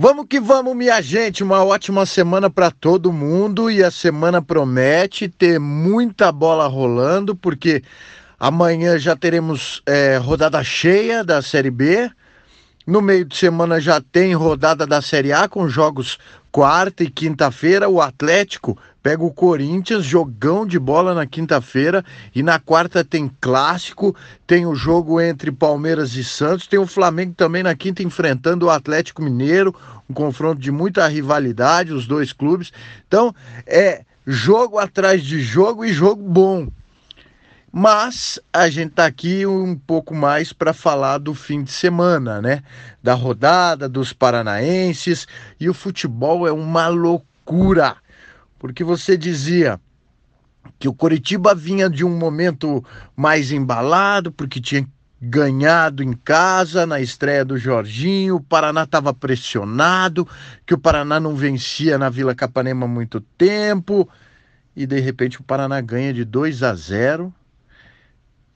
Vamos que vamos, minha gente. Uma ótima semana para todo mundo e a semana promete ter muita bola rolando, porque amanhã já teremos é, rodada cheia da Série B. No meio de semana já tem rodada da Série A com jogos quarta e quinta-feira. O Atlético pega o Corinthians, jogão de bola na quinta-feira. E na quarta tem clássico, tem o jogo entre Palmeiras e Santos, tem o Flamengo também na quinta enfrentando o Atlético Mineiro, um confronto de muita rivalidade, os dois clubes. Então, é jogo atrás de jogo e jogo bom. Mas a gente está aqui um pouco mais para falar do fim de semana, né? Da rodada dos paranaenses. E o futebol é uma loucura. Porque você dizia que o Coritiba vinha de um momento mais embalado, porque tinha ganhado em casa na estreia do Jorginho, o Paraná estava pressionado, que o Paraná não vencia na Vila Capanema há muito tempo, e de repente o Paraná ganha de 2 a 0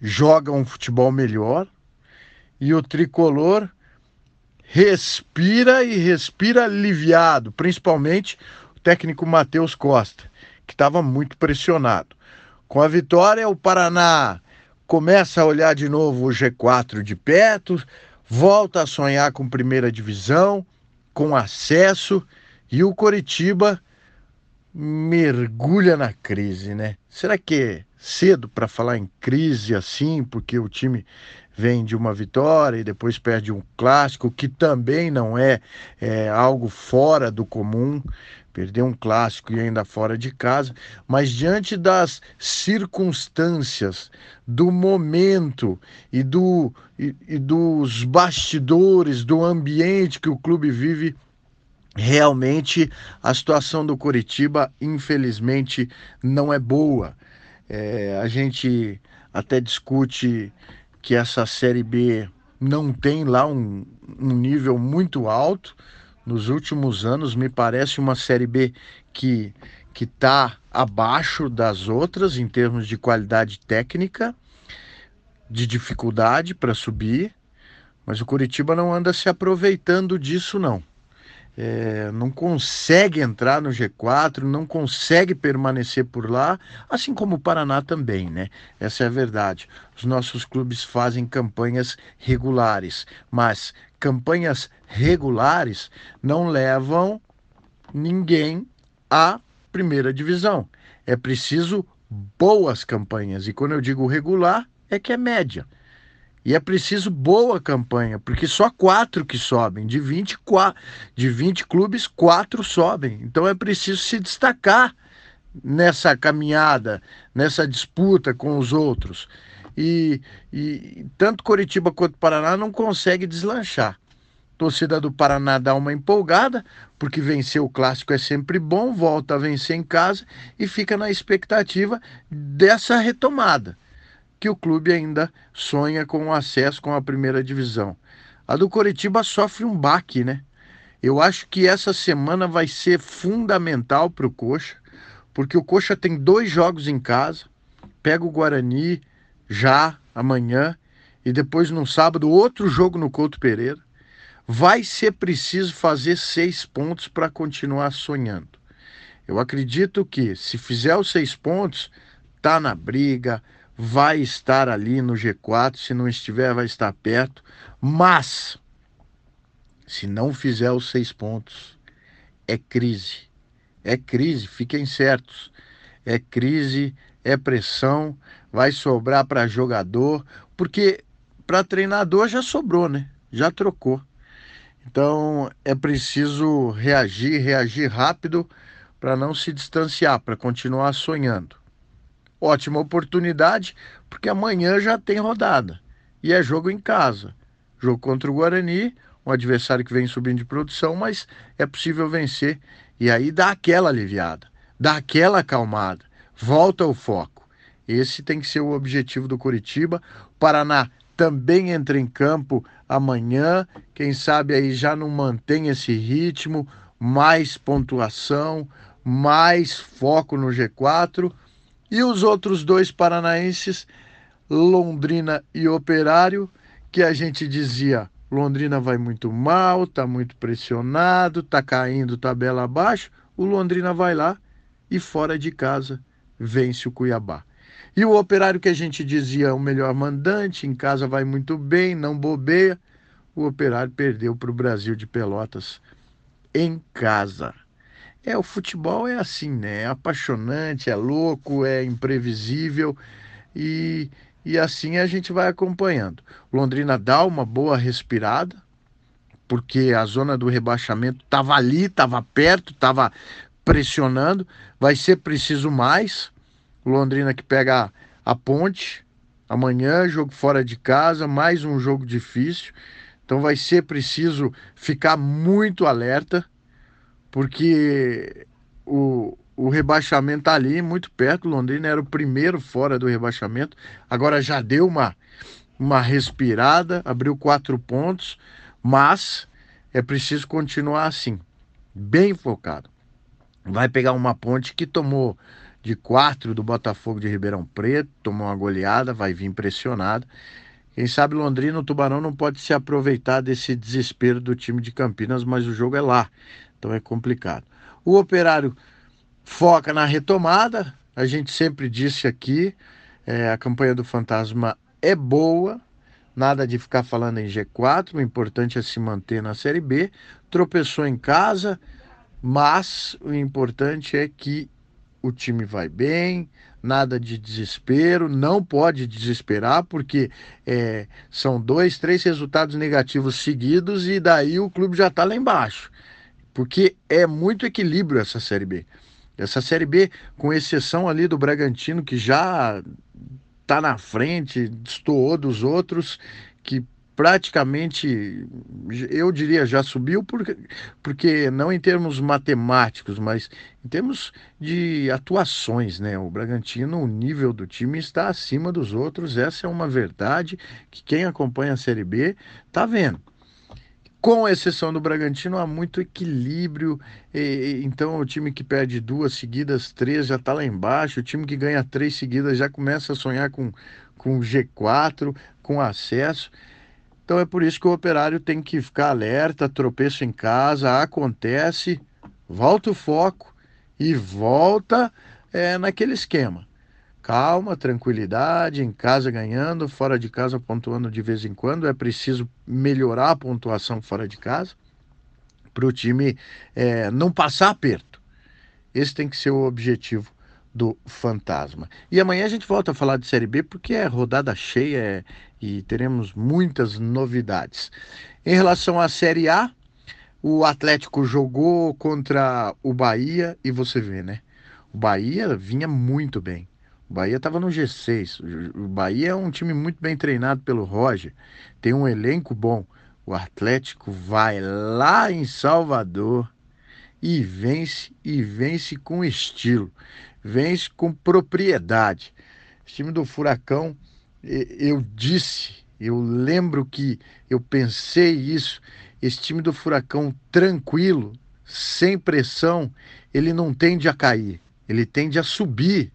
joga um futebol melhor e o tricolor respira e respira aliviado, principalmente técnico Matheus Costa, que estava muito pressionado. Com a vitória, o Paraná começa a olhar de novo o G4 de perto, volta a sonhar com primeira divisão, com acesso, e o Coritiba mergulha na crise, né? Será que é cedo para falar em crise assim, porque o time vem de uma vitória e depois perde um clássico, que também não é, é algo fora do comum, perder um clássico e ainda fora de casa, mas diante das circunstâncias, do momento e, do, e, e dos bastidores, do ambiente que o clube vive, realmente a situação do Curitiba, infelizmente, não é boa. É, a gente até discute que essa Série B não tem lá um, um nível muito alto. Nos últimos anos, me parece uma Série B que que está abaixo das outras em termos de qualidade técnica, de dificuldade para subir, mas o Curitiba não anda se aproveitando disso não é, não consegue entrar no G4, não consegue permanecer por lá, assim como o Paraná também, né? Essa é a verdade. Os nossos clubes fazem campanhas regulares, mas campanhas regulares não levam ninguém à primeira divisão. É preciso boas campanhas, e quando eu digo regular, é que é média. E é preciso boa campanha, porque só quatro que sobem. De 20, de 20 clubes, quatro sobem. Então é preciso se destacar nessa caminhada, nessa disputa com os outros. E, e tanto Coritiba quanto Paraná não consegue deslanchar. torcida do Paraná dá uma empolgada, porque vencer o clássico é sempre bom, volta a vencer em casa e fica na expectativa dessa retomada que o clube ainda sonha com o acesso com a primeira divisão. A do Coritiba sofre um baque, né? Eu acho que essa semana vai ser fundamental para o Coxa, porque o Coxa tem dois jogos em casa, pega o Guarani já amanhã e depois no sábado outro jogo no Couto Pereira. Vai ser preciso fazer seis pontos para continuar sonhando. Eu acredito que se fizer os seis pontos, tá na briga, vai estar ali no G4, se não estiver, vai estar perto, mas se não fizer os seis pontos, é crise. É crise, fiquem certos. É crise, é pressão, vai sobrar para jogador, porque para treinador já sobrou, né? Já trocou. Então é preciso reagir, reagir rápido para não se distanciar, para continuar sonhando ótima oportunidade, porque amanhã já tem rodada. E é jogo em casa. Jogo contra o Guarani, um adversário que vem subindo de produção, mas é possível vencer. E aí dá aquela aliviada, dá aquela acalmada, volta o foco. Esse tem que ser o objetivo do Curitiba. O Paraná também entra em campo amanhã. Quem sabe aí já não mantém esse ritmo, mais pontuação, mais foco no G4 e os outros dois paranaenses, Londrina e Operário, que a gente dizia Londrina vai muito mal, está muito pressionado, está caindo tabela abaixo. O Londrina vai lá e fora de casa vence o Cuiabá. E o operário que a gente dizia o melhor mandante, em casa vai muito bem, não bobeia, o operário perdeu para o Brasil de Pelotas em casa. É, o futebol é assim, né? É apaixonante, é louco, é imprevisível e, e assim a gente vai acompanhando. Londrina dá uma boa respirada, porque a zona do rebaixamento estava ali, estava perto, estava pressionando. Vai ser preciso mais. Londrina que pega a ponte amanhã, jogo fora de casa, mais um jogo difícil. Então vai ser preciso ficar muito alerta, porque o, o rebaixamento está ali, muito perto. Londrina era o primeiro fora do rebaixamento, agora já deu uma, uma respirada, abriu quatro pontos, mas é preciso continuar assim, bem focado. Vai pegar uma ponte que tomou de quatro do Botafogo de Ribeirão Preto, tomou uma goleada, vai vir pressionado. Quem sabe Londrina, o Tubarão não pode se aproveitar desse desespero do time de Campinas, mas o jogo é lá, então é complicado. O Operário foca na retomada, a gente sempre disse aqui, é, a campanha do Fantasma é boa, nada de ficar falando em G4, o importante é se manter na Série B. Tropeçou em casa, mas o importante é que o time vai bem, nada de desespero, não pode desesperar, porque é, são dois, três resultados negativos seguidos e daí o clube já está lá embaixo. Porque é muito equilíbrio essa Série B. Essa Série B, com exceção ali do Bragantino, que já está na frente, destoou dos outros, que praticamente, eu diria, já subiu, porque, porque não em termos matemáticos, mas em termos de atuações, né? O Bragantino, o nível do time está acima dos outros, essa é uma verdade que quem acompanha a Série B está vendo. Com exceção do Bragantino, há muito equilíbrio. E, então, o time que perde duas seguidas, três, já está lá embaixo. O time que ganha três seguidas já começa a sonhar com, com G4, com acesso. Então é por isso que o operário tem que ficar alerta, tropeço em casa, acontece, volta o foco e volta é, naquele esquema. Calma, tranquilidade, em casa ganhando, fora de casa pontuando de vez em quando. É preciso melhorar a pontuação fora de casa para o time é, não passar aperto. Esse tem que ser o objetivo do Fantasma. E amanhã a gente volta a falar de Série B porque é rodada cheia é, e teremos muitas novidades. Em relação à Série A, o Atlético jogou contra o Bahia e você vê, né? O Bahia vinha muito bem. O Bahia estava no G6. O Bahia é um time muito bem treinado pelo Roger, tem um elenco bom. O Atlético vai lá em Salvador e vence e vence com estilo vence com propriedade. O time do Furacão, eu disse, eu lembro que eu pensei isso. Esse time do Furacão tranquilo, sem pressão, ele não tende a cair, ele tende a subir,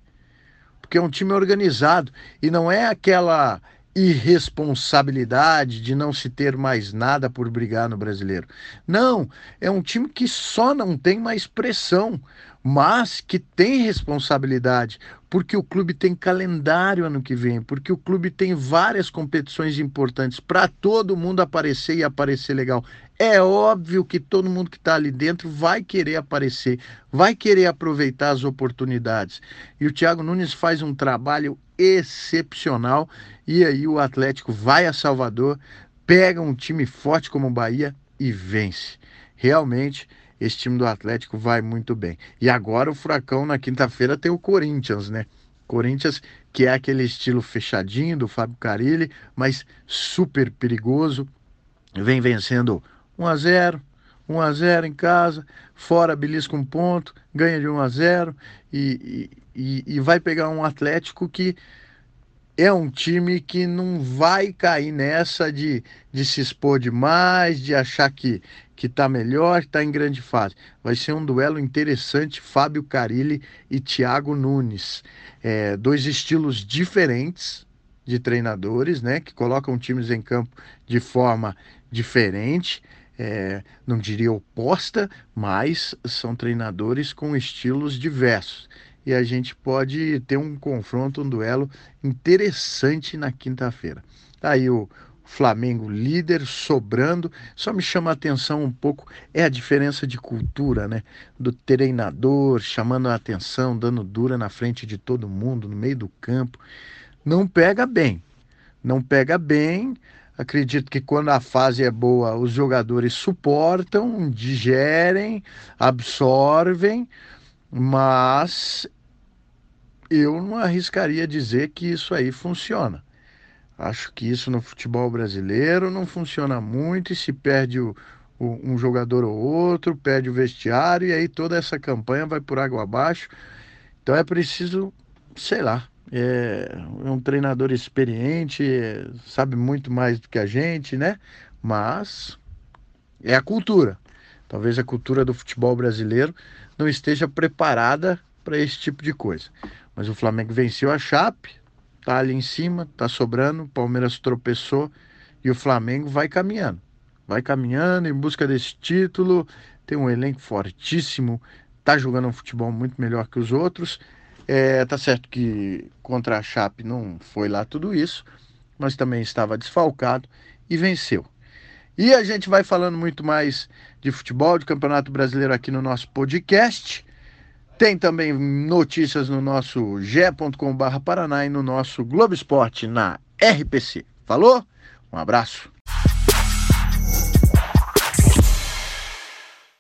porque é um time organizado e não é aquela irresponsabilidade de não se ter mais nada por brigar no brasileiro. Não, é um time que só não tem mais pressão, mas que tem responsabilidade, porque o clube tem calendário ano que vem, porque o clube tem várias competições importantes para todo mundo aparecer e aparecer legal. É óbvio que todo mundo que está ali dentro vai querer aparecer, vai querer aproveitar as oportunidades. E o Thiago Nunes faz um trabalho excepcional. E aí o Atlético vai a Salvador, pega um time forte como o Bahia e vence. Realmente, esse time do Atlético vai muito bem. E agora o Furacão na quinta-feira tem o Corinthians, né? Corinthians, que é aquele estilo fechadinho do Fábio Carilli, mas super perigoso. Vem vencendo 1 a 0 1 a 0 em casa, fora belisca um ponto, ganha de 1 a 0 e, e, e vai pegar um Atlético que é um time que não vai cair nessa de, de se expor demais, de achar que que está melhor, está em grande fase. Vai ser um duelo interessante, Fábio Carilli e Thiago Nunes. É, dois estilos diferentes, de treinadores, né, que colocam times em campo de forma diferente, é, não diria oposta, mas são treinadores com estilos diversos. E a gente pode ter um confronto, um duelo interessante na quinta-feira. Tá aí o Flamengo líder, sobrando. Só me chama a atenção um pouco é a diferença de cultura, né? Do treinador chamando a atenção, dando dura na frente de todo mundo, no meio do campo. Não pega bem. Não pega bem. Acredito que quando a fase é boa, os jogadores suportam, digerem, absorvem, mas eu não arriscaria dizer que isso aí funciona. Acho que isso no futebol brasileiro não funciona muito e se perde o, o, um jogador ou outro, perde o vestiário e aí toda essa campanha vai por água abaixo. Então é preciso, sei lá, é, é um treinador experiente, sabe muito mais do que a gente, né? Mas é a cultura. Talvez a cultura do futebol brasileiro não esteja preparada para esse tipo de coisa. Mas o Flamengo venceu a Chape, tá ali em cima, tá sobrando, o Palmeiras tropeçou e o Flamengo vai caminhando. Vai caminhando em busca desse título, tem um elenco fortíssimo, tá jogando um futebol muito melhor que os outros é, tá certo que contra a Chape não foi lá tudo isso, mas também estava desfalcado e venceu. E a gente vai falando muito mais de futebol, de Campeonato Brasileiro aqui no nosso podcast. Tem também notícias no nosso ge.com.br Paraná e no nosso Globo Esporte na RPC. Falou? Um abraço.